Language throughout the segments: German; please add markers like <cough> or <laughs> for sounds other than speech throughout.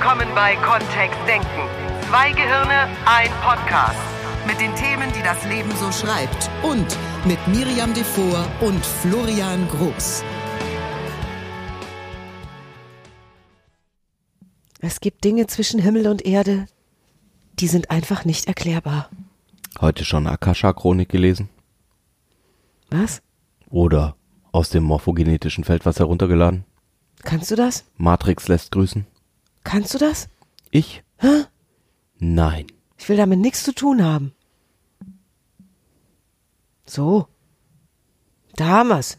willkommen bei Kontext Denken. Zwei Gehirne, ein Podcast. Mit den Themen, die das Leben so schreibt. Und mit Miriam Devor und Florian Groß. Es gibt Dinge zwischen Himmel und Erde, die sind einfach nicht erklärbar. Heute schon Akasha-Chronik gelesen? Was? Oder aus dem morphogenetischen Feld was heruntergeladen? Kannst du das? Matrix lässt grüßen? Kannst du das? Ich? Hä? Nein. Ich will damit nichts zu tun haben. So. Da haben wir's.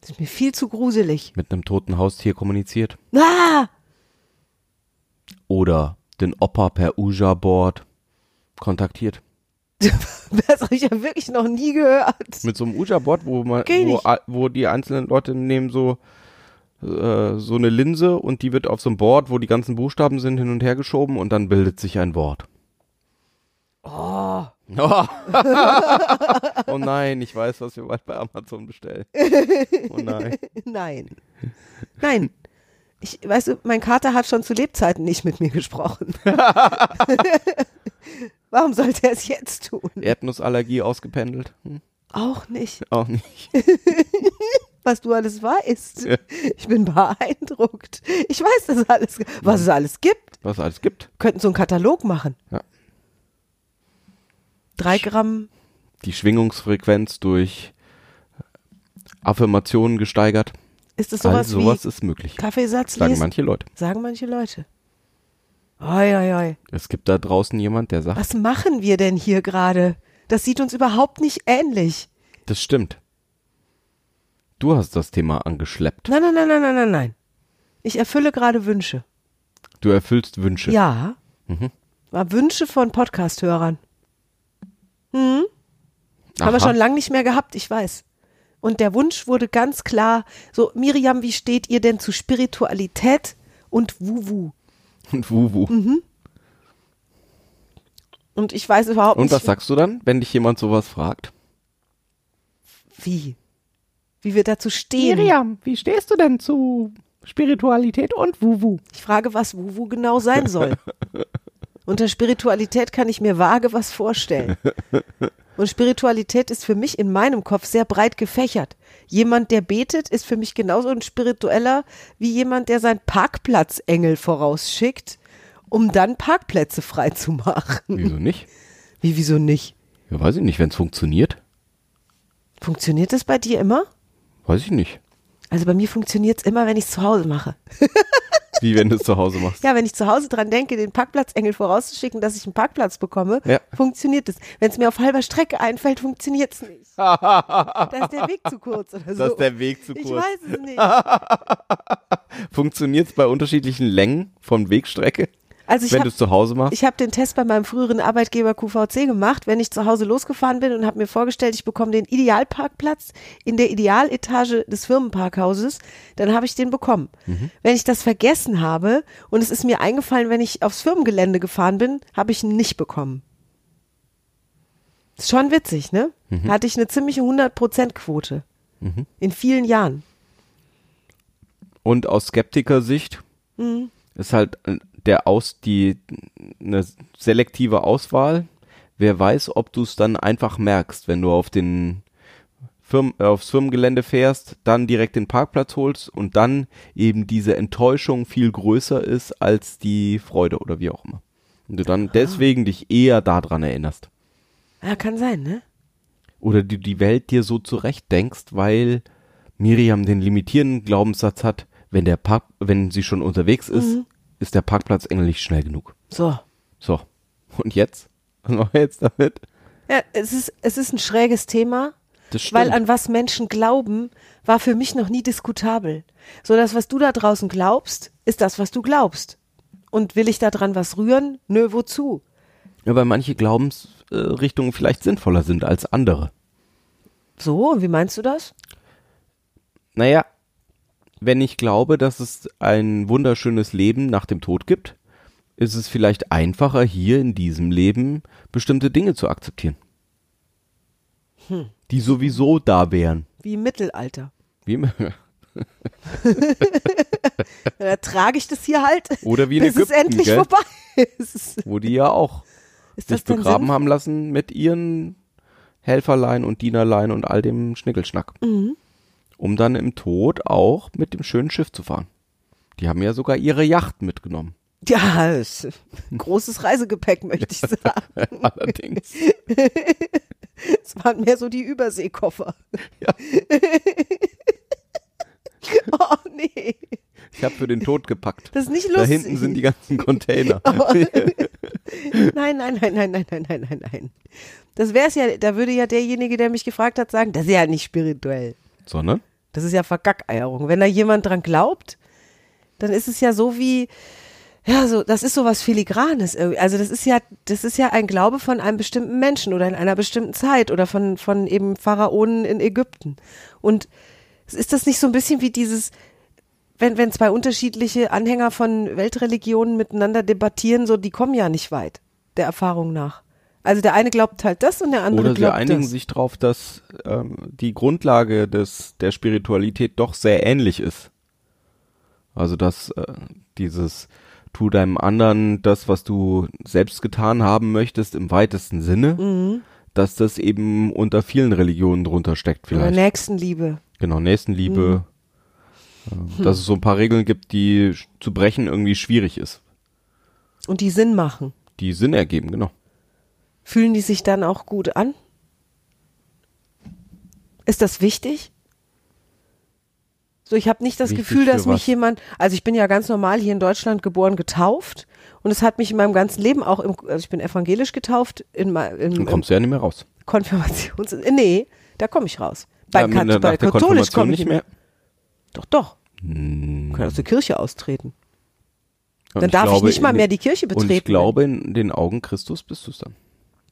Das ist mir viel zu gruselig. Mit einem toten Haustier kommuniziert? Ah! Oder den Opa per Uja-Board kontaktiert? <laughs> Das habe ich ja wirklich noch nie gehört. Mit so einem Uja-Board, wo man, wo, wo die einzelnen Leute nehmen so äh, so eine Linse und die wird auf so einem Board, wo die ganzen Buchstaben sind, hin und her geschoben und dann bildet sich ein Wort. Oh. Oh. <laughs> oh nein, ich weiß, was wir bald bei Amazon bestellen. Oh nein. <laughs> Nein. Nein. Ich, weißt du, mein Kater hat schon zu Lebzeiten nicht mit mir gesprochen. <laughs> Warum sollte er es jetzt tun? Erdnussallergie ausgependelt? Hm, Auch nicht. auch nicht. Was du alles weißt. <laughs> Ich bin beeindruckt. Ich weiß das alles, was es alles gibt. Was es alles gibt. Könnten so einen Katalog machen. Ja. Drei Gramm. Die Schwingungsfrequenz durch Affirmationen gesteigert. Ist das sowas sowas wie ist möglich. Kaffeesatz Sagen lesen? manche Leute. Sagen manche Leute. Oi, oi, oi. Es gibt da draußen jemand, der sagt, Was machen wir denn hier gerade? Das sieht uns überhaupt nicht ähnlich. das stimmt. Du hast das Thema angeschleppt. Nein, nein, nein, nein, nein, nein, nein. Ich erfülle gerade Wünsche. Du erfüllst Wünsche. Ja. Mhm. War Wünsche von Podcast-Hörern. Hm? Haben wir schon lange nicht mehr gehabt, ich weiß. Und der Wunsch wurde ganz klar, so, Miriam, wie steht ihr denn zu Spiritualität und Wuwu? Und Wuwu. Mhm. Und ich weiß überhaupt Und nicht, was sagst du dann, wenn dich jemand sowas fragt? wie. Wie wir dazu stehen. wie stehst du denn zu Spiritualität und Wuwu? Ich frage, was Wuwu genau sein soll. <laughs> Unter Spiritualität kann ich mir vage was vorstellen. Und Spiritualität ist für mich in meinem Kopf sehr breit gefächert. Jemand, der betet, ist für mich genauso ein spiritueller wie jemand, der seinen Parkplatzengel vorausschickt, um dann Parkplätze frei zu machen. Wieso nicht? Wie, wieso nicht? Ja, weiß ich nicht, wenn es funktioniert. Funktioniert das bei dir immer? Weiß ich nicht. Also bei mir funktioniert es immer, wenn ich es zu Hause mache. <laughs> Wie wenn du es zu Hause machst. Ja, wenn ich zu Hause dran denke, den Parkplatzengel vorauszuschicken, dass ich einen Parkplatz bekomme, Ja. funktioniert es. Wenn es mir auf halber Strecke einfällt, funktioniert es nicht. <laughs> da ist der Weg zu kurz oder so. Das ist der Weg zu ich kurz. weiß es nicht. <laughs> Funktioniert es bei unterschiedlichen Längen von Wegstrecke, Also ich wenn du habe es zu Hause machst? ich hab den Test bei meinem früheren Arbeitgeber QVC gemacht, wenn ich zu Hause losgefahren bin und habe mir vorgestellt, ich bekomme den Idealparkplatz in der Idealetage des Firmenparkhauses, dann habe ich den bekommen. Mhm. Wenn ich das vergessen habe und es ist mir eingefallen, wenn ich aufs Firmengelände gefahren bin, habe ich ihn nicht bekommen. Ist schon witzig, ne? Mhm. Hatte ich eine ziemliche 100%-Quote. In vielen Jahren. Und aus Skeptiker-Sicht Mhm. ist halt äh, der aus die eine selektive Auswahl. Wer weiß, ob du es dann einfach merkst, wenn du auf den Firmen, äh, aufs Firmengelände fährst, dann direkt den Parkplatz holst und dann eben diese Enttäuschung viel größer ist als die Freude oder wie auch immer. Und du dann deswegen dich eher daran erinnerst. Ja, kann sein, ne? Oder du die Welt dir so zurechtdenkst, weil Miriam den limitierenden Glaubenssatz hat, wenn der Park, wenn sie schon unterwegs ist, ist der Parkplatzengel nicht schnell genug. So. So. Und jetzt? Was machen wir jetzt damit? Ja, es ist, es ist ein schräges Thema. Weil an was Menschen glauben, war für mich noch nie diskutabel. So das, was du da draußen glaubst, ist das, was du glaubst. Und will ich da dran was rühren? Nö, wozu? ja, weil manche Glaubensrichtungen vielleicht sinnvoller sind als andere. So, und wie meinst du das? Naja, wenn ich glaube, dass es ein wunderschönes Leben nach dem Tod gibt, ist es vielleicht einfacher, hier in diesem Leben bestimmte Dinge zu akzeptieren. Die sowieso da wären. Wie im Mittelalter. Wie immer. <laughs> Dann ertrage ich das hier halt, Oder wie in bis es endlich gell? vorbei <laughs> ist. wo die ja auch Ist das sich begraben haben lassen mit ihren Helferlein und Dienerlein und all dem Schnickelschnack. Mhm um dann im Tod auch mit dem schönen Schiff zu fahren. Die haben ja sogar ihre Yacht mitgenommen. Ja, ein großes Reisegepäck, möchte ich sagen. <laughs> Allerdings. Es waren mehr so die Überseekoffer. Ja. <laughs> oh nee. Ich habe für den Tod gepackt. Das ist nicht lustig. Da hinten sind die ganzen Container. <laughs> Oh. Nein, nein, nein, nein, nein, nein, nein, nein, nein. Das wäre es ja, da würde ja derjenige, der mich gefragt hat, sagen, das ist ja nicht spirituell. Sondern? Das ist ja Vergackeierung. Wenn da jemand dran glaubt, dann ist es ja so wie, ja, so, das ist so was Filigranes irgendwie. Also das ist ja, das ist ja ein Glaube von einem bestimmten Menschen oder in einer bestimmten Zeit oder von, von eben Pharaonen in Ägypten. Und ist das nicht so ein bisschen wie dieses, wenn, wenn zwei unterschiedliche Anhänger von Weltreligionen miteinander debattieren, so, die kommen ja nicht weit, der Erfahrung nach. Also der eine glaubt halt das und der andere Oder sie glaubt einigen das. sich darauf, dass ähm, die Grundlage des, der Spiritualität doch sehr ähnlich ist. Also dass äh, dieses tu deinem anderen das, was du selbst getan haben möchtest, im weitesten Sinne, Mhm. dass das eben unter vielen Religionen drunter steckt Oder vielleicht. Nächstenliebe. Genau, Nächstenliebe. Mhm. äh, Dass es so ein paar Regeln gibt, die zu brechen irgendwie schwierig ist. Und die Sinn machen. Die Sinn ergeben, genau. Fühlen die sich dann auch gut an? Ist das wichtig? So, ich habe nicht das Wichtig Gefühl, dass mich was? jemand, also ich bin ja ganz normal hier in Deutschland geboren, getauft und es hat mich in meinem ganzen Leben auch, im, also ich bin evangelisch getauft, in, im, Dann kommst du ja nicht mehr raus. Konfirmations, äh, nee, da komme ich raus. Bei, Ja, Kat- bei katholisch komme ich nicht mehr. Doch, doch. Hm. Kann aus der Kirche austreten. Und Dann ich darf ich glaube, nicht mal mehr die Kirche betreten. Und ich glaube, in den Augen Christus bist du es dann.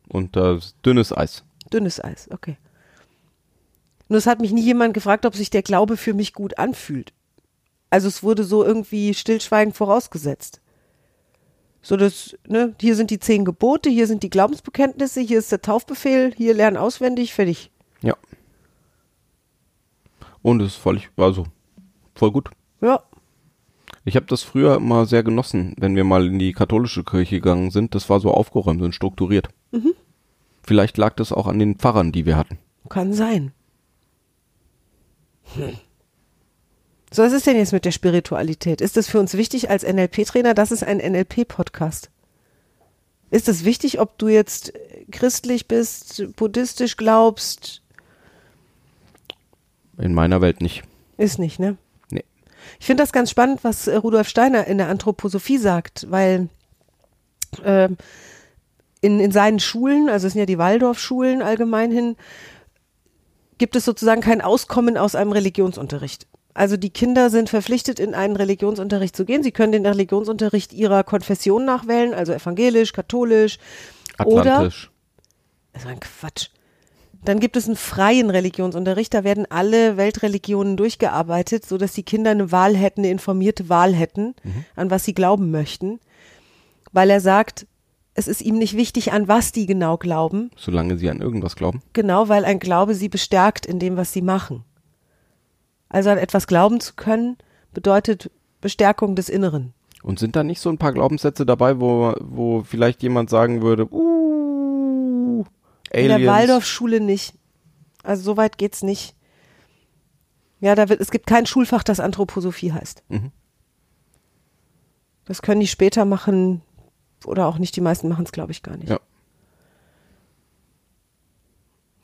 Und das dünnes Eis. Dünnes Eis, okay. Nur es hat mich nie jemand gefragt, ob sich der Glaube für mich gut anfühlt. Also es wurde so irgendwie stillschweigend vorausgesetzt. So das, ne, hier sind die zehn Gebote, hier sind die Glaubensbekenntnisse, hier ist der Taufbefehl, hier lernen auswendig, fertig. Ja. Und es ist völlig, also voll gut. Ja, Ich habe das früher immer sehr genossen, wenn wir mal in die katholische Kirche gegangen sind. Das war so aufgeräumt und strukturiert. Mhm. Vielleicht lag das auch an den Pfarrern, die wir hatten. kann sein. Hm. So, was ist denn jetzt mit der Spiritualität? Ist das für uns wichtig als NLP-Trainer? Das ist ein NLP-Podcast. Ist es wichtig, ob du jetzt christlich bist, buddhistisch glaubst? In meiner Welt nicht. Ist nicht, ne? Ich finde das ganz spannend, was äh, Rudolf Steiner in der Anthroposophie sagt, weil ähm, in, in seinen Schulen, also es sind ja die Waldorfschulen allgemein hin, gibt es sozusagen kein Auskommen aus einem Religionsunterricht. Also die Kinder sind verpflichtet, in einen Religionsunterricht zu gehen. Sie können den Religionsunterricht ihrer Konfession nachwählen, also evangelisch, katholisch oder Atlantisch. das ist ein Quatsch. Dann gibt es einen freien Religionsunterricht, da werden alle Weltreligionen durchgearbeitet, so dass die Kinder eine Wahl hätten, eine informierte Wahl hätten, an was sie glauben möchten. Weil er sagt, es ist ihm nicht wichtig, an was die genau glauben, Solange sie an irgendwas glauben. genau weil ein Glaube sie bestärkt in dem, was sie machen. Also an etwas glauben zu können, bedeutet Bestärkung des Inneren. Und sind da nicht so ein paar Glaubenssätze dabei, wo, wo vielleicht jemand sagen würde, uh, In Aliens. der Waldorfschule nicht. Also so weit geht's nicht. Ja, da wird, es gibt kein Schulfach, das Anthroposophie heißt. Mhm. Das können die später machen oder auch nicht. Die meisten machen es, glaube ich, gar nicht. Ja.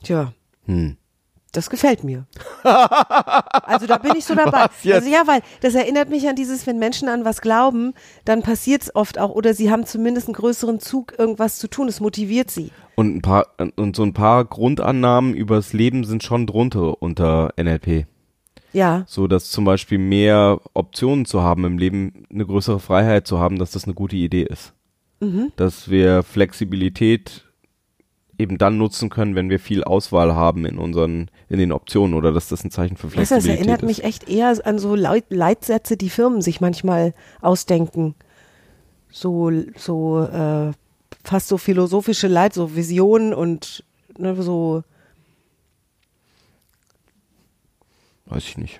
Tja, Hm. Das gefällt mir. also da bin ich so <laughs> dabei. Also ja, weil das erinnert mich an dieses, wenn Menschen an was glauben, dann passiert es oft auch oder sie haben zumindest einen größeren Zug, irgendwas zu tun. Es motiviert sie. Und ein paar und so ein paar Grundannahmen übers Leben sind schon drunter unter NLP. Ja, So dass zum Beispiel mehr Optionen zu haben im Leben, eine größere Freiheit zu haben, dass das eine gute Idee ist. Mhm. Dass wir Flexibilität eben dann nutzen können, wenn wir viel Auswahl haben in unseren, in den Optionen oder dass das ein Zeichen für Weißt du, das Flexibilität erinnert ist. mich echt eher an so Leit Leitsätze, die Firmen sich manchmal ausdenken. So, so äh, fast so philosophische Leit, so Visionen und ne, so. Weiß ich nicht.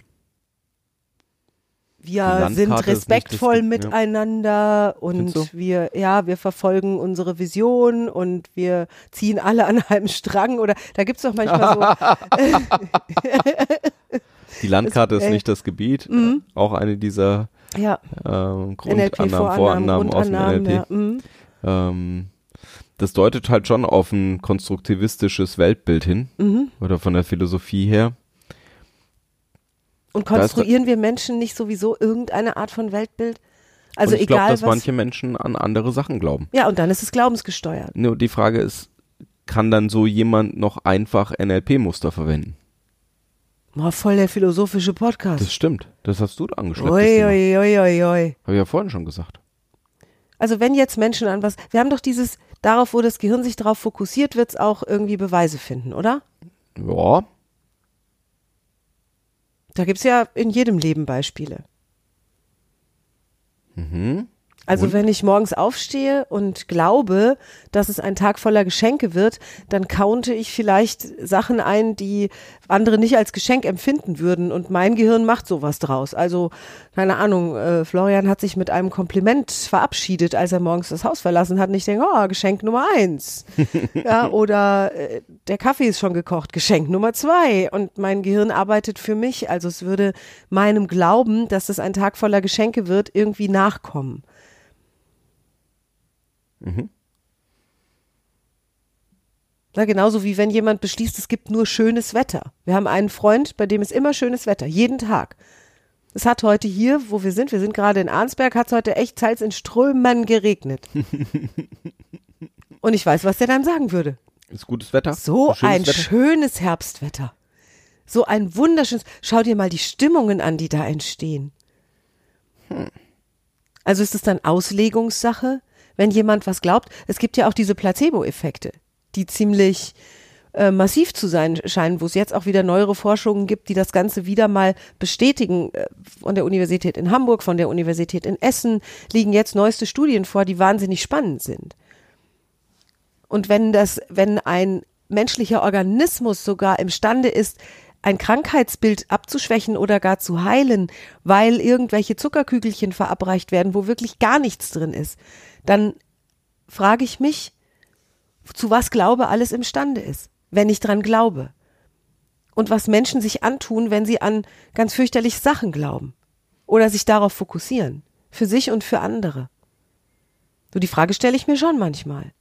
Wir sind ist respektvoll das- ja. miteinander und wir, ja, wir verfolgen unsere Vision und wir ziehen alle an einem Strang oder da gibt's doch manchmal so, <laughs> Die Landkarte ist ey. nicht das Gebiet. Mhm. Auch eine dieser ja, ähm, Grundannahmen, Vorannahmen, aus dem NLP. ja, mhm. Ähm, das deutet halt schon auf ein konstruktivistisches Weltbild hin. Mhm. Oder von der Philosophie her. Und Da konstruieren wir Menschen nicht sowieso irgendeine Art von Weltbild? Also Und ich glaube, dass was. manche Menschen an andere Sachen glauben. ja, und dann ist es glaubensgesteuert. Nur die Frage ist, kann dann so jemand noch einfach NLP-Muster verwenden? Boah, voll der philosophische Podcast. Das stimmt. Das hast du angeschleppt. Ui, ui. Habe ich ja vorhin schon gesagt. Also wenn jetzt Menschen an was, wir haben doch dieses, darauf, wo das Gehirn sich darauf fokussiert, wird es auch irgendwie Beweise finden, oder? Ja, Da gibt's ja in jedem Leben Beispiele. mhm. Also Und? wenn ich morgens aufstehe und glaube, dass es ein Tag voller Geschenke wird, dann counte ich vielleicht Sachen ein, die andere nicht als Geschenk empfinden würden und mein Gehirn macht sowas draus. Also keine Ahnung, äh, Florian hat sich mit einem Kompliment verabschiedet, als er morgens das Haus verlassen hat und ich denke, oh, Geschenk Nummer eins. <laughs> ja, oder äh, der Kaffee ist schon gekocht, Geschenk Nummer zwei und mein Gehirn arbeitet für mich. Also es würde meinem Glauben, dass es ein Tag voller Geschenke wird, irgendwie nachkommen. Na, genauso wie wenn jemand beschließt, es gibt nur schönes Wetter. Wir haben einen Freund, bei dem ist immer schönes Wetter, jeden Tag. Es hat heute hier, wo wir sind, wir sind gerade in Arnsberg, hat es heute echt teils in Strömen geregnet. <laughs> Und ich weiß, was der dann sagen würde. Ist gutes Wetter. So Schönes ein Wetter. schönes Herbstwetter. So ein wunderschönes. Schau dir mal die Stimmungen an, die da entstehen. Also ist es dann Auslegungssache, wenn jemand was glaubt? Es gibt ja auch diese Placebo-Effekte, die ziemlich äh, massiv zu sein scheinen, wo es jetzt auch wieder neuere Forschungen gibt, die das Ganze wieder mal bestätigen. Äh, Von der Universität in Hamburg, von der Universität in Essen liegen jetzt neueste Studien vor, die wahnsinnig spannend sind. Und wenn das, wenn ein menschlicher Organismus sogar imstande ist, ein Krankheitsbild abzuschwächen oder gar zu heilen, weil irgendwelche Zuckerkügelchen verabreicht werden, wo wirklich gar nichts drin ist, dann frage ich mich, zu was Glaube alles imstande ist, wenn ich dran glaube. Und was Menschen sich antun, wenn sie an ganz fürchterliche Sachen glauben oder sich darauf fokussieren, für sich und für andere. So die Frage stelle ich mir schon manchmal.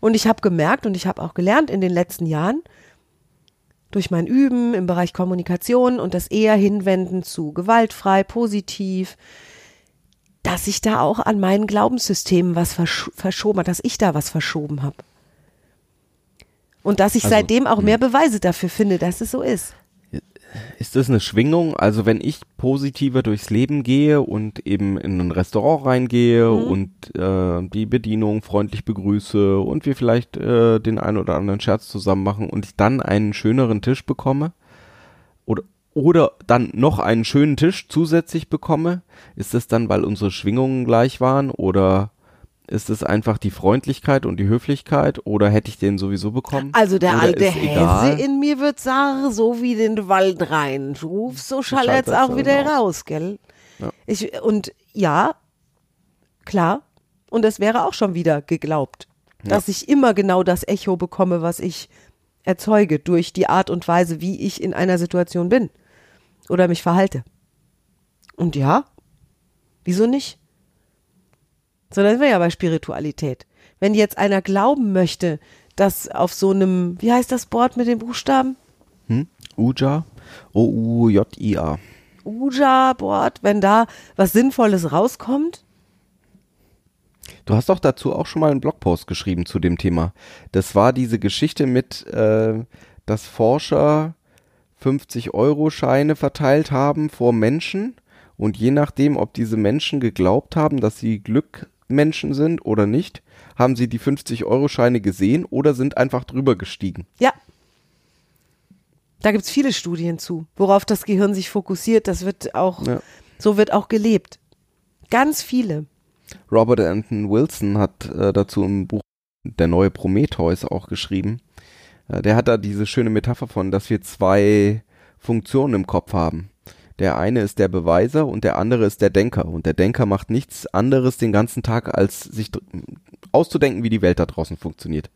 Und ich habe gemerkt und ich habe auch gelernt in den letzten Jahren, durch mein Üben im Bereich Kommunikation und das eher hinwenden zu gewaltfrei, positiv, dass ich da auch an meinen Glaubenssystemen was versch verschoben habe, dass ich da was verschoben habe. Und dass ich Also, seitdem auch mehr Beweise dafür finde, dass es so ist. Ist das eine Schwingung? Also wenn ich positiver durchs Leben gehe und eben in ein Restaurant reingehe Mhm. und äh, die Bedienung freundlich begrüße und wir vielleicht äh, den einen oder anderen Scherz zusammen machen und ich dann einen schöneren Tisch bekomme oder oder dann noch einen schönen Tisch zusätzlich bekomme, ist das dann, weil unsere Schwingungen gleich waren oder ist es einfach die Freundlichkeit und die Höflichkeit oder hätte ich den sowieso bekommen? Also der Oder alte Hesse egal? in mir wird sagen, so wie den Wald rein rufst, so schall Schallt jetzt auch wieder aus. raus, gell? Ja. Ich, und ja, klar. Und es wäre auch schon wieder geglaubt, dass ich immer genau das Echo bekomme, was ich erzeuge durch die Art und Weise, wie ich in einer Situation bin oder mich verhalte. Und ja, wieso nicht? So, dann sind wir ja bei Spiritualität. Wenn jetzt einer glauben möchte, dass auf so einem, wie heißt das Board mit den Buchstaben? Hm? Uja? O-U-J-I-A. Uja-Board, wenn da was Sinnvolles rauskommt? Du hast doch dazu auch schon mal einen Blogpost geschrieben zu dem Thema. Das war diese Geschichte mit, äh, dass Forscher 50-Euro-Scheine verteilt haben vor Menschen und je nachdem, ob diese Menschen geglaubt haben, dass sie Glückmenschen sind oder nicht, haben sie die 50-Euro-Scheine gesehen oder sind einfach drüber gestiegen. Ja. Da gibt's viele Studien zu, worauf das Gehirn sich fokussiert. Das wird auch, Ja. so wird auch gelebt. Ganz viele. Robert Anton Wilson hat äh, dazu im Buch Der neue Prometheus auch geschrieben. Äh, der hat da diese schöne Metapher von, dass wir zwei Funktionen im Kopf haben. Der eine ist der Beweiser und der andere ist der Denker. Und der Denker macht nichts anderes den ganzen Tag, als sich auszudenken, wie die Welt da draußen funktioniert.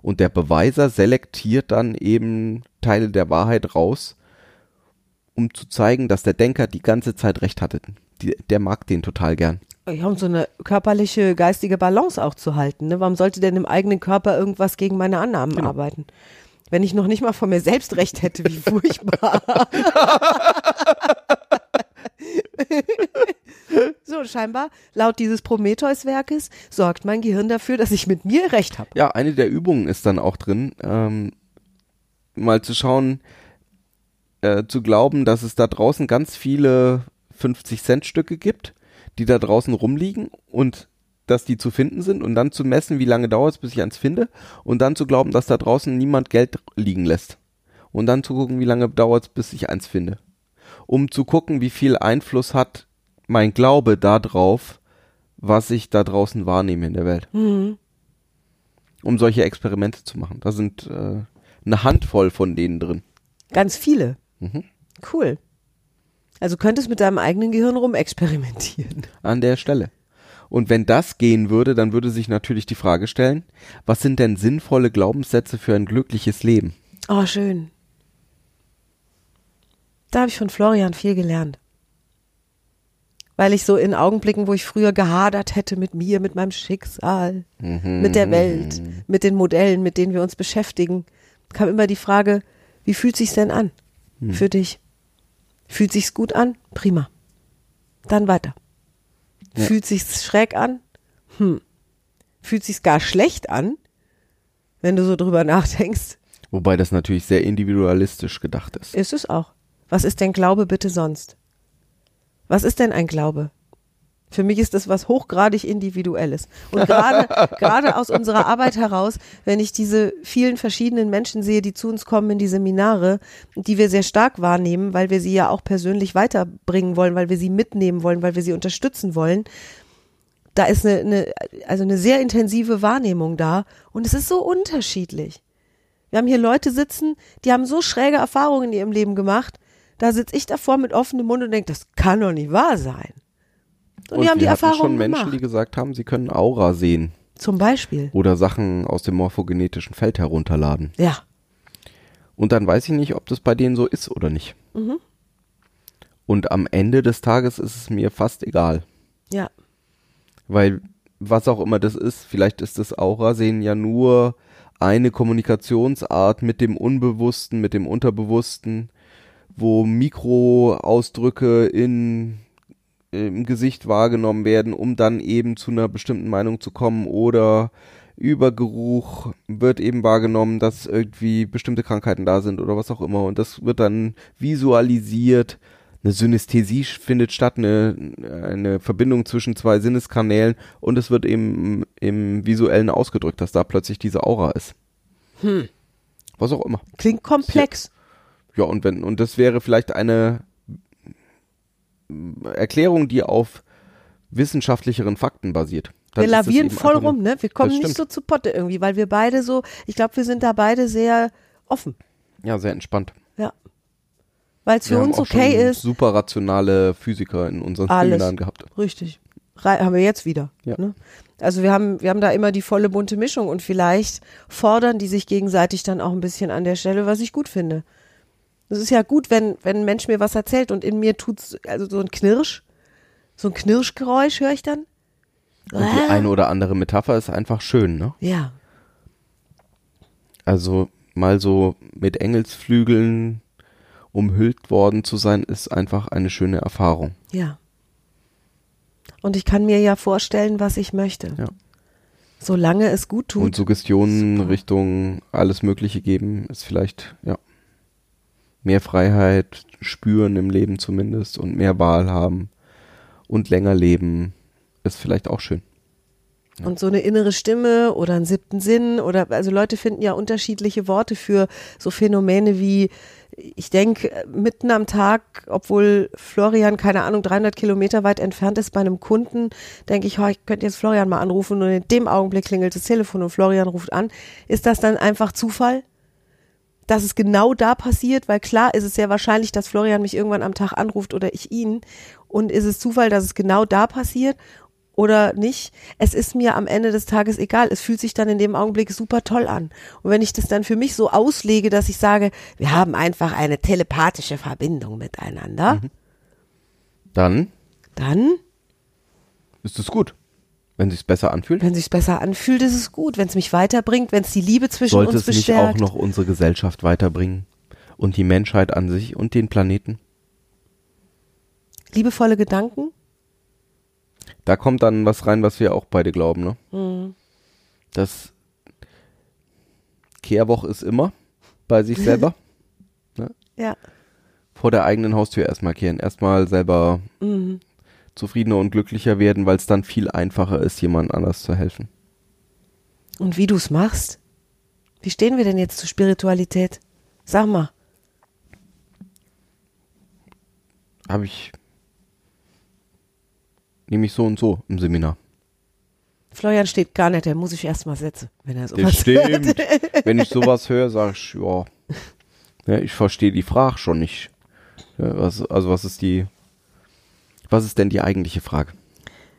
Und der Beweiser selektiert dann eben Teile der Wahrheit raus, um zu zeigen, dass der Denker die ganze Zeit recht hatte. Die, der mag den total gern. Ja, um so eine körperliche, geistige Balance auch zu halten. Ne? Warum sollte denn im eigenen Körper irgendwas gegen meine Annahmen Genau. arbeiten? Wenn ich noch nicht mal von mir selbst recht hätte, wie furchtbar. <laughs> so, scheinbar, laut dieses Prometheus-Werkes sorgt mein Gehirn dafür, dass ich mit mir recht habe. Ja, eine der Übungen ist dann auch drin, ähm, mal zu schauen, äh, zu glauben, dass es da draußen ganz viele 50-Cent-Stücke gibt, die da draußen rumliegen und dass die zu finden sind und dann zu messen, wie lange dauert es, bis ich eins finde und dann zu glauben, dass da draußen niemand Geld liegen lässt und dann zu gucken, wie lange dauert es, bis ich eins finde, um zu gucken, wie viel Einfluss hat mein Glaube darauf, was ich da draußen wahrnehme in der Welt um solche Experimente zu machen. Da sind äh, eine Handvoll von denen drin. Ganz viele. Mhm. Cool. Also könntest mit deinem eigenen Gehirn rumexperimentieren. An der Stelle. Und wenn das gehen würde, dann würde sich natürlich die Frage stellen, was sind denn sinnvolle Glaubenssätze für ein glückliches Leben? Oh, schön. Da habe ich von Florian viel gelernt. Weil ich so in Augenblicken, wo ich früher gehadert hätte mit mir, mit meinem Schicksal, mit der Welt, mit den Modellen, mit denen wir uns beschäftigen, kam immer die Frage, wie fühlt sich's denn an für dich? Fühlt sich's gut an? Prima. Dann weiter. Ja. Fühlt sich's schräg an? Hm. Fühlt sich's gar schlecht an? Wenn du so drüber <laughs> nachdenkst, Wobei das natürlich sehr individualistisch gedacht ist. ist es auch. Was ist denn Glaube bitte sonst? Was ist denn ein Glaube? Für mich ist das was hochgradig Individuelles. Und gerade, <laughs> gerade aus unserer Arbeit heraus, wenn ich diese vielen verschiedenen Menschen sehe, die zu uns kommen in die Seminare, die wir sehr stark wahrnehmen, weil wir sie ja auch persönlich weiterbringen wollen, weil wir sie mitnehmen wollen, weil wir sie unterstützen wollen, da ist eine, eine, also eine sehr intensive Wahrnehmung da und es ist so unterschiedlich. Wir haben hier Leute sitzen, die haben so schräge Erfahrungen in ihrem Leben gemacht, da sitze ich davor mit offenem Mund und denke, das kann doch nicht wahr sein. Und, die haben die Erfahrung schon Menschen, gemacht. die gesagt haben, sie können Aura sehen Zum Beispiel. oder Sachen aus dem morphogenetischen Feld herunterladen. Ja. Und dann weiß ich nicht, ob das bei denen so ist oder nicht. Mhm. Und am Ende des Tages ist es mir fast egal. Ja. Weil was auch immer das ist, vielleicht ist das Aura-Sehen ja nur eine Kommunikationsart mit dem Unbewussten, mit dem Unterbewussten, wo Mikroausdrücke in im Gesicht wahrgenommen werden, um dann eben zu einer bestimmten Meinung zu kommen oder über Geruch wird eben wahrgenommen, dass irgendwie bestimmte Krankheiten da sind oder was auch immer und das wird dann visualisiert. Eine Synästhesie findet statt, eine, eine Verbindung zwischen zwei Sinneskanälen und es wird eben im Visuellen ausgedrückt, dass da plötzlich diese Aura ist. Was auch immer. Klingt komplex. Ja, und wenn, und das wäre vielleicht eine Erklärung, die auf wissenschaftlicheren Fakten basiert. Wir lavieren voll rum, ne? Wir kommen nicht so zu Potte irgendwie, weil wir beide so, ich glaube, wir sind da beide sehr offen. Ja, sehr entspannt. Ja. Weil es für uns okay ist. super rationale Physiker in unseren Alles. Seminaren gehabt. Richtig. Rei- haben wir jetzt wieder. Ja. Ne? Also wir haben, wir haben da immer die volle bunte Mischung und vielleicht fordern die sich gegenseitig dann auch ein bisschen an der Stelle, was ich gut finde. Es ist ja gut, wenn, wenn ein Mensch mir was erzählt und in mir tut's, also so ein Knirsch, so ein Knirschgeräusch höre ich dann. Und die eine oder andere Metapher ist einfach schön, ne? Ja, Also mal so mit Engelsflügeln umhüllt worden zu sein, ist einfach eine schöne Erfahrung. ja. Und ich kann mir ja vorstellen, was ich möchte. Ja. Solange es gut tut. Und Suggestionen. Richtung alles Mögliche geben, ist vielleicht, ja, mehr Freiheit spüren im Leben zumindest und mehr Wahl haben und länger leben, ist vielleicht auch schön. Und so eine innere Stimme oder einen siebten Sinn oder also Leute finden ja unterschiedliche Worte für so Phänomene wie ich denke mitten am Tag, obwohl Florian keine Ahnung 300 Kilometer weit entfernt ist bei einem Kunden, denke ich, oh, ich könnte jetzt Florian mal anrufen und in dem Augenblick klingelt das Telefon und Florian ruft an. Ist das dann einfach Zufall? Dass es genau da passiert, weil klar ist es sehr wahrscheinlich, dass Florian mich irgendwann am Tag anruft oder ich ihn. Und ist es Zufall, dass es genau da passiert oder nicht? Es ist mir am Ende des Tages egal. Es fühlt sich dann in dem Augenblick super toll an. Und wenn ich das dann für mich so auslege, dass ich sage, wir haben einfach eine telepathische Verbindung miteinander, Dann dann, ist es gut. Wenn sich's besser anfühlt, wenn sich's besser anfühlt, ist es gut. Wenn es mich weiterbringt, wenn es die Liebe zwischen sollte uns es nicht bestärkt. auch noch unsere Gesellschaft weiterbringen und die Menschheit an sich und den Planeten. Liebevolle Gedanken? Da kommt dann was rein, was wir auch beide glauben, ne? Mhm. Das Kehrwoch ist immer bei sich selber. <laughs> Ja. vor der eigenen Haustür erstmal kehren. Erstmal selber Mhm. Zufriedener und glücklicher werden, weil es dann viel einfacher ist, jemand anders zu helfen. Und wie du's machst? Wie stehen wir denn jetzt zur Spiritualität? Sag mal. Habe ich. Nehme ich so und so im Seminar. Florian steht gar nicht, der muss ich erst mal setzen, wenn er Das sowas stimmt. hört. Wenn ich sowas <laughs> höre, sage ich, ja, ja ich verstehe die Frage schon nicht. Ja, was, also was ist die, was ist denn die eigentliche Frage?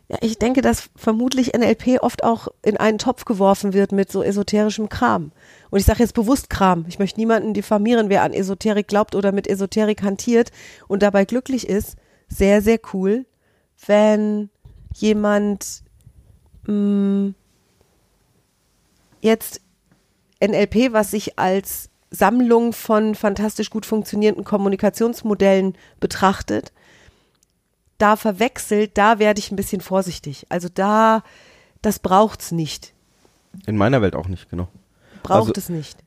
Ja, ich denke, dass vermutlich NLP oft auch in einen Topf geworfen wird mit so esoterischem Kram. Und ich sage jetzt bewusst Kram. Ich möchte niemanden diffamieren, wer an Esoterik glaubt oder mit Esoterik hantiert und dabei glücklich ist. Sehr, sehr cool, wenn jemand mh, jetzt NLP, was sich als Sammlung von fantastisch gut funktionierenden Kommunikationsmodellen betrachtet, da verwechselt, da werde ich ein bisschen vorsichtig. Also da, das braucht's nicht. In meiner Welt auch nicht, genau. Braucht Also- es nicht.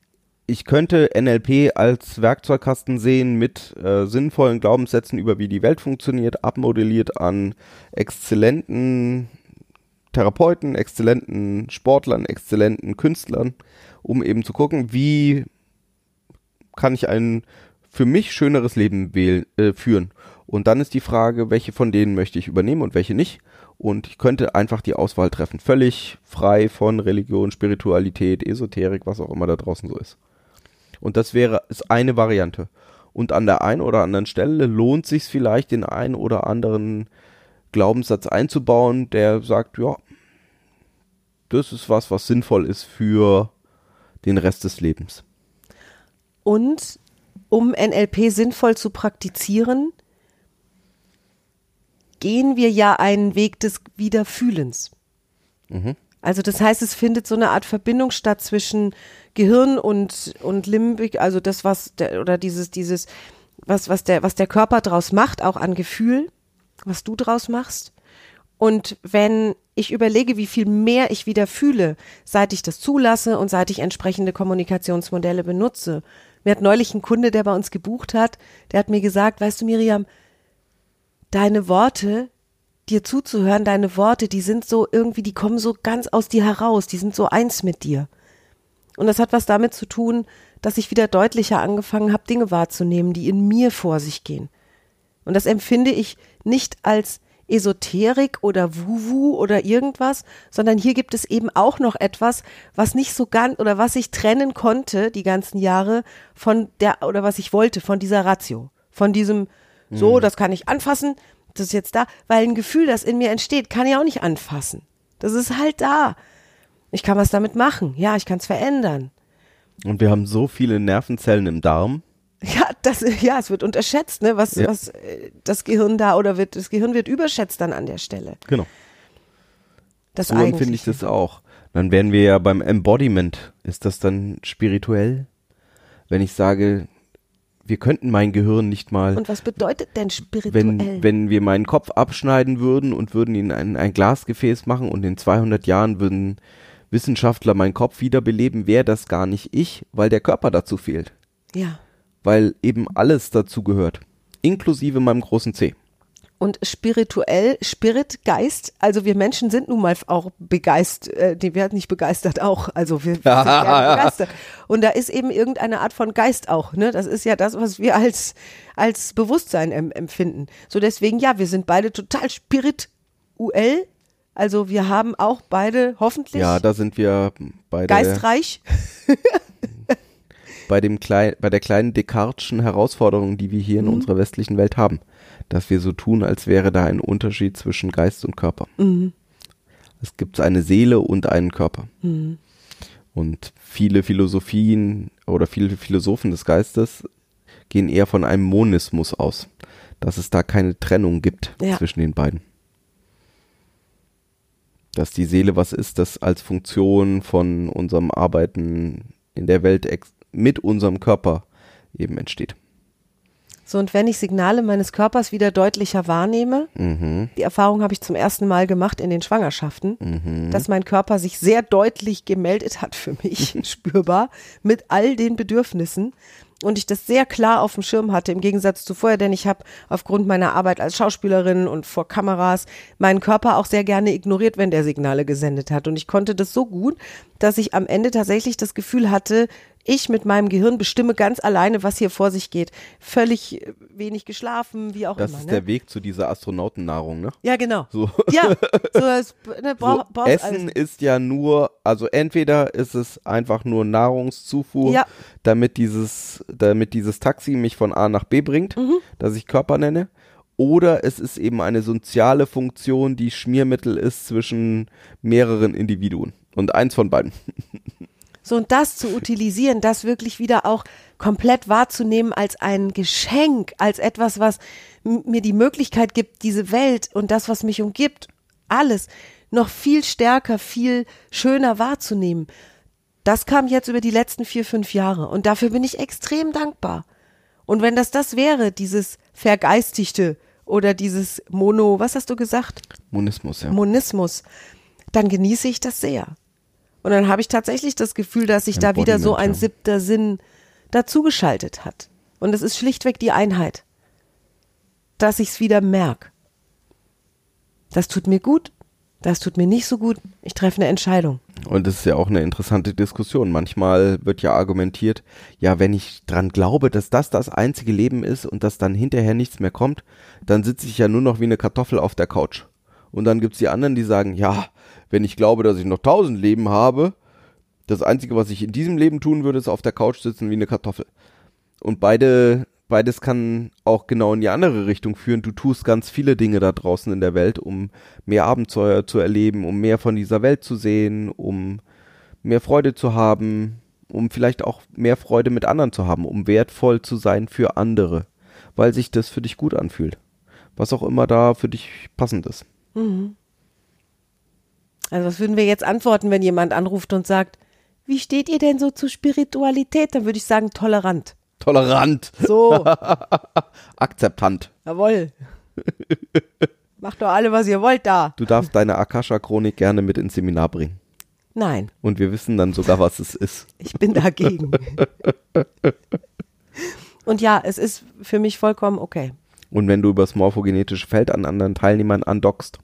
ich könnte NLP als Werkzeugkasten sehen mit äh, sinnvollen Glaubenssätzen über wie die Welt funktioniert, abmodelliert an exzellenten Therapeuten, exzellenten Sportlern, exzellenten Künstlern, um eben zu gucken, wie kann ich ein für mich schöneres Leben wählen, äh, führen. Und dann ist die Frage, welche von denen möchte ich übernehmen und welche nicht. Und ich könnte einfach die Auswahl treffen, völlig frei von Religion, Spiritualität, Esoterik, was auch immer da draußen so ist. Und das wäre ist eine Variante. Und an der einen oder anderen Stelle lohnt sich vielleicht, den einen oder anderen Glaubenssatz einzubauen, der sagt, ja, das ist was, was sinnvoll ist für den Rest des Lebens. Und um NLP sinnvoll zu praktizieren, gehen wir ja einen Weg des Wiederfühlens. Mhm. Also das heißt, es findet so eine Art Verbindung statt zwischen Gehirn und, und Limbik, also das, was der, oder dieses, dieses, was, was der, was der Körper draus macht, auch an Gefühl, was du draus machst. Und wenn ich überlege, wie viel mehr ich wieder fühle, seit ich das zulasse und seit ich entsprechende Kommunikationsmodelle benutze. Mir hat neulich ein Kunde, der bei uns gebucht hat, der hat mir gesagt, weißt du, Miriam, deine Worte, dir zuzuhören, deine Worte, die sind so irgendwie, die kommen so ganz aus dir heraus, die sind so eins mit dir. Und das hat was damit zu tun, dass ich wieder deutlicher angefangen habe, Dinge wahrzunehmen, die in mir vor sich gehen. Und das empfinde ich nicht als Esoterik oder Wuwu oder irgendwas, sondern hier gibt es eben auch noch etwas, was nicht so ganz oder was ich trennen konnte die ganzen Jahre von der oder was ich wollte von dieser Ratio, von diesem so, das kann ich anfassen, das ist jetzt da, weil ein Gefühl, das in mir entsteht, kann ich auch nicht anfassen. Das ist halt da. Ich kann was damit machen. Ja, ich kann es verändern. Und wir haben so viele Nervenzellen im Darm. <laughs> Ja, das, ja, es wird unterschätzt, ne, was, Ja. was äh, das Gehirn da oder wird, das Gehirn wird überschätzt dann an der Stelle. Genau. Das So empfinde ich das auch. Dann wären wir ja beim Embodiment. Ist das dann spirituell? Wenn ich sage, wir könnten mein Gehirn nicht mal, Und was bedeutet denn spirituell? wenn, wenn wir meinen Kopf abschneiden würden und würden ihn in ein, ein Glasgefäß machen und in 200 Jahren würden Wissenschaftler meinen Kopf wiederbeleben, wäre das gar nicht ich, weil der Körper dazu fehlt. ja. Weil eben alles dazu gehört. Inklusive meinem großen C. Und spirituell, Spirit, Geist, also wir Menschen sind nun mal auch begeistert, äh, die werden nicht begeistert auch, also wir, wir sind gerne <laughs> begeistert. Und da ist eben irgendeine Art von Geist auch, ne? Das ist ja das, was wir als, als Bewusstsein em empfinden. So deswegen, ja, wir sind beide total spirituell, also wir haben auch beide hoffentlich Ja, da sind wir beide. geistreich. <laughs> bei, dem klein, bei der kleinen Descartes'schen Herausforderung, die wir hier in unserer westlichen Welt haben. Dass wir so tun, als wäre da ein Unterschied zwischen Geist und Körper. Es gibt eine Seele und einen Körper. Und viele Philosophien oder viele Philosophen des Geistes gehen eher von einem Monismus aus. Dass es da keine Trennung gibt Ja. zwischen den beiden. Dass die Seele was ist, das als Funktion von unserem Arbeiten in der Welt mit unserem Körper eben entsteht. So, und wenn ich Signale meines Körpers wieder deutlicher wahrnehme, Mhm. die Erfahrung habe ich zum ersten Mal gemacht in den Schwangerschaften, Mhm. dass mein Körper sich sehr deutlich gemeldet hat für mich, <laughs> spürbar, mit all den Bedürfnissen. Und ich das sehr klar auf dem Schirm hatte, im Gegensatz zu vorher, denn ich habe aufgrund meiner Arbeit als Schauspielerin und vor Kameras meinen Körper auch sehr gerne ignoriert, wenn der Signale gesendet hat. Und ich konnte das so gut, dass ich am Ende tatsächlich das Gefühl hatte, ich mit meinem Gehirn bestimme ganz alleine, was hier vor sich geht. Völlig wenig geschlafen, wie auch Das immer. ist ne? der Weg zu dieser Astronautennahrung, ne? Ja, genau. So. Ja, <laughs> so das ne, brauch, So, Essen alles. ist ja nur, also entweder ist es einfach nur Nahrungszufuhr, Ja. damit dieses, damit dieses Taxi mich von A nach B bringt, Mhm. das ich Körper nenne, oder es ist eben eine soziale Funktion, die Schmiermittel ist zwischen mehreren Individuen. Und eins von beiden. <laughs> So, und das zu utilisieren, das wirklich wieder auch komplett wahrzunehmen als ein Geschenk, als etwas, was mir die Möglichkeit gibt, diese Welt und das, was mich umgibt, alles noch viel stärker, viel schöner wahrzunehmen. Das kam jetzt über die letzten vier, fünf Jahre und dafür bin ich extrem dankbar. Und wenn das das wäre, dieses Vergeistigte oder dieses Mono, was hast du gesagt? Monismus, ja. Monismus, dann genieße ich das sehr. Und dann habe ich tatsächlich das Gefühl, dass sich da wieder so ein siebter Sinn dazugeschaltet hat. Und es ist schlichtweg die Einheit, dass ich es wieder merke. Das tut mir gut, das tut mir nicht so gut. Ich treffe eine Entscheidung. Und das ist ja auch eine interessante Diskussion. Manchmal wird ja argumentiert, ja, wenn ich dran glaube, dass das das einzige Leben ist und dass dann hinterher nichts mehr kommt, dann sitze ich ja nur noch wie eine Kartoffel auf der Couch. Und dann gibt's die anderen, die sagen, ja, wenn ich glaube, dass ich noch tausend Leben habe, das Einzige, was ich in diesem Leben tun würde, ist auf der Couch sitzen wie eine Kartoffel. Und beide, beides kann auch genau in die andere Richtung führen. Du tust ganz viele Dinge da draußen in der Welt, um mehr Abenteuer zu erleben, um mehr von dieser Welt zu sehen, um mehr Freude zu haben, um vielleicht auch mehr Freude mit anderen zu haben, um wertvoll zu sein für andere, weil sich das für dich gut anfühlt. Was auch immer da für dich passend ist. Also was würden wir jetzt antworten, wenn jemand anruft und sagt, wie steht ihr denn so zu Spiritualität? Dann würde ich sagen, tolerant. Tolerant, So, <laughs> akzeptant. jawohl. <laughs> Macht doch alle, was ihr wollt da. Du darfst deine Akasha-Chronik gerne mit ins Seminar bringen. Nein, Und wir wissen dann sogar, was es ist. ich bin dagegen. <laughs> Und ja, es ist für mich vollkommen okay. Und wenn du übers morphogenetische Feld an anderen Teilnehmern andockst,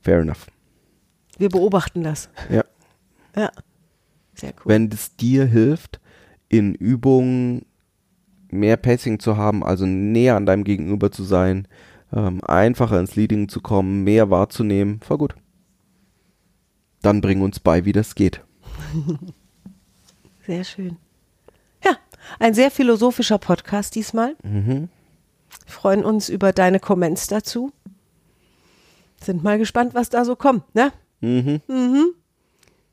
fair enough. Wir beobachten das. Ja. Ja. Sehr cool. Wenn es dir hilft, in Übungen mehr Pacing zu haben, also näher an deinem Gegenüber zu sein, ähm, einfacher ins Leading zu kommen, mehr wahrzunehmen, voll gut. Dann bring uns bei, wie das geht. <laughs> Sehr schön. Ja, ein sehr philosophischer Podcast diesmal. Wir freuen uns über deine Comments dazu. Sind mal gespannt, was da so kommt, ne? Mhm.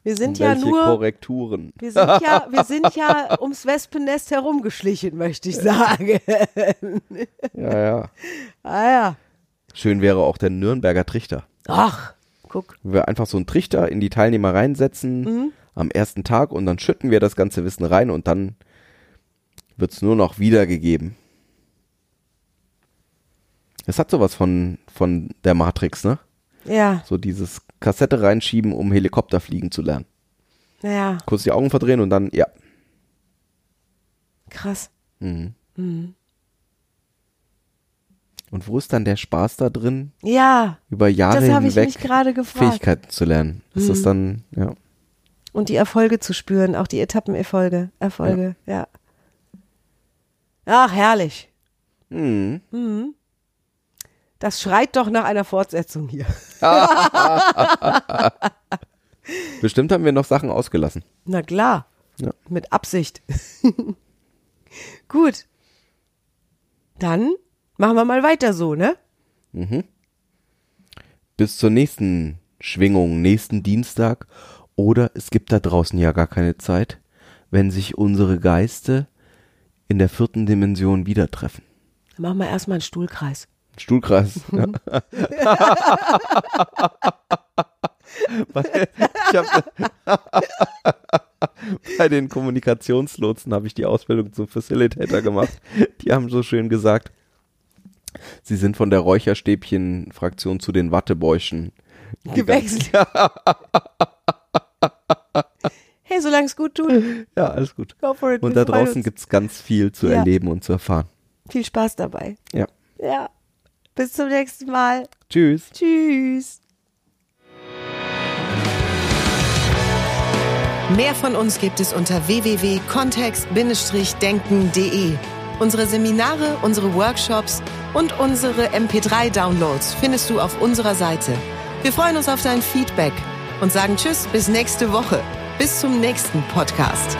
Wir sind ja nur, Korrekturen. wir sind ja, <laughs> wir sind ja ums Wespennest herumgeschlichen, möchte ich sagen. Ja, ja. ah ja. Schön wäre auch der Nürnberger Trichter. Ach, guck. Wir einfach so einen Trichter in die Teilnehmer reinsetzen am ersten Tag und dann schütten wir das ganze Wissen rein und dann wird's nur noch wiedergegeben. Es hat sowas von, von der Matrix, ne? Ja, So dieses Kassette reinschieben, um Helikopter fliegen zu lernen. ja, Kurz die Augen verdrehen und dann, ja. krass. Mhm. Und wo ist dann der Spaß da drin, Ja, über Jahre das hinweg. Fähigkeiten zu lernen? Ist das dann, ja. Und die Erfolge zu spüren, auch die Etappenerfolge, Erfolge, ja. Ach, herrlich. Mhm. Das schreit doch nach einer Fortsetzung hier. <laughs> Bestimmt haben wir noch Sachen ausgelassen. Na klar. Ja. Mit Absicht. <laughs> Gut. Dann machen wir mal weiter so, ne? Bis zur nächsten Schwingung, nächsten Dienstag. Oder es gibt da draußen ja gar keine Zeit, wenn sich unsere Geiste in der vierten Dimension wieder treffen. Dann machen wir erstmal einen Stuhlkreis. Stuhlkreis. <laughs> Ja. Ich hab, <laughs> bei den Kommunikationslotsen habe ich die Ausbildung zum Facilitator gemacht. Die haben so schön gesagt, sie sind von der Räucherstäbchen-Fraktion zu den Wattebäuschen Gewechselt. Hey, solange es gut tut, Ja, alles gut. go for it. Und da draußen uns. gibt's ganz viel zu Ja. erleben und zu erfahren. viel Spaß dabei. Ja. Ja. Bis zum nächsten Mal. Tschüss. Tschüss. Mehr von uns gibt es unter www.kontext-denken.de. Unsere Seminare, unsere Workshops und unsere MP3-Downloads findest du auf unserer Seite. Wir freuen uns auf dein Feedback und sagen Tschüss bis nächste Woche. Bis zum nächsten Podcast.